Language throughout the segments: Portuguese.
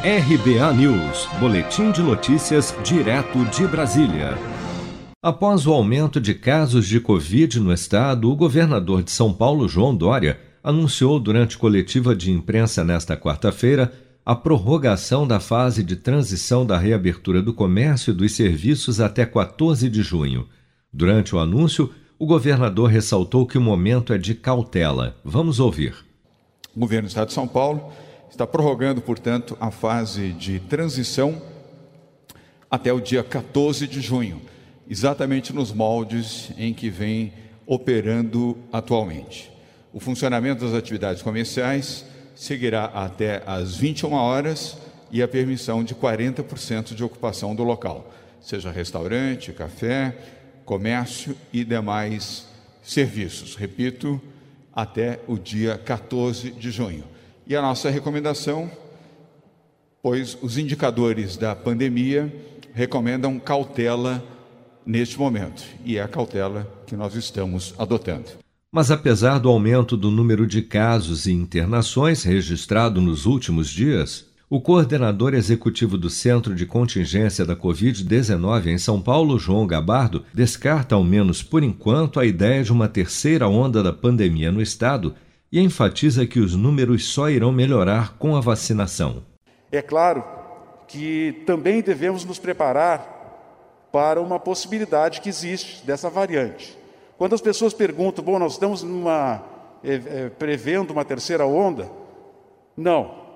RBA News, Boletim de Notícias, direto de Brasília. Após o aumento de casos de Covid no estado, o governador de São Paulo, João Dória, anunciou durante coletiva de imprensa nesta quarta-feira a prorrogação da fase de transição da reabertura do comércio e dos serviços até 14 de junho. Durante o anúncio, o governador ressaltou que o momento é de cautela. Vamos ouvir. O governo do estado de São Paulo está prorrogando, portanto, a fase de transição até o dia 14 de junho, exatamente nos moldes em que vem operando atualmente. O funcionamento das atividades comerciais seguirá até às 21 horas e a permissão de 40% de ocupação do local, seja restaurante, café, comércio e demais serviços. Repito, até o dia 14 de junho. E a nossa recomendação, pois os indicadores da pandemia recomendam cautela neste momento, e é a cautela que nós estamos adotando. Mas apesar do aumento do número de casos e internações registrado nos últimos dias, o coordenador executivo do Centro de Contingência da Covid-19 em São Paulo, João Gabardo, descarta, ao menos por enquanto, a ideia de uma terceira onda da pandemia no estado e enfatiza que os números só irão melhorar com a vacinação. É claro que também devemos nos preparar para uma possibilidade que existe dessa variante. Quando as pessoas perguntam, bom, nós estamos numa, é, é, prevendo uma terceira onda? Não.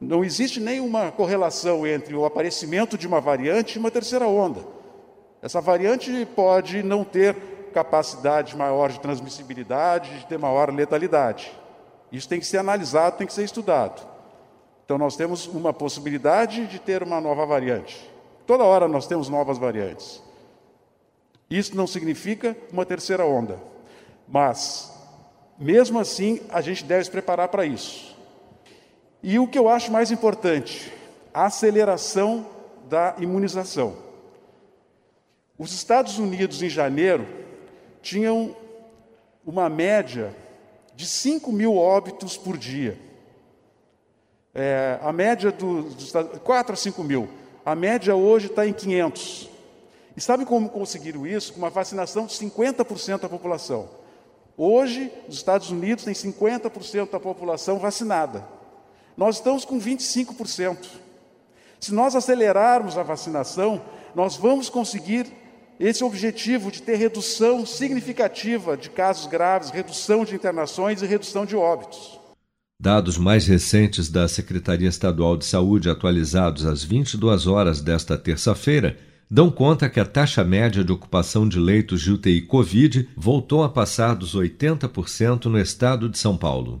Não existe nenhuma correlação entre o aparecimento de uma variante e uma terceira onda. Essa variante pode não ter capacidade maior de transmissibilidade, de ter maior letalidade. Isso tem que ser analisado, tem que ser estudado. Então, nós temos uma possibilidade de ter uma nova variante. Toda hora nós temos novas variantes. Isso não significa uma terceira onda, mas, mesmo assim, a gente deve se preparar para isso. E o que eu acho mais importante, a aceleração da imunização. Os Estados Unidos, em janeiro, tinham uma média de 5 mil óbitos por dia. É, a média dos do 4 a 5 mil. A média hoje está em 500. E sabe como conseguiram isso? Com uma vacinação de 50% da população. Hoje, os Estados Unidos têm 50% da população vacinada. Nós estamos com 25%. Se nós acelerarmos a vacinação, nós vamos conseguir esse objetivo de ter redução significativa de casos graves, redução de internações e redução de óbitos. Dados mais recentes da Secretaria Estadual de Saúde, atualizados às 22 horas desta terça-feira, dão conta que a taxa média de ocupação de leitos de UTI Covid voltou a passar dos 80% no estado de São Paulo.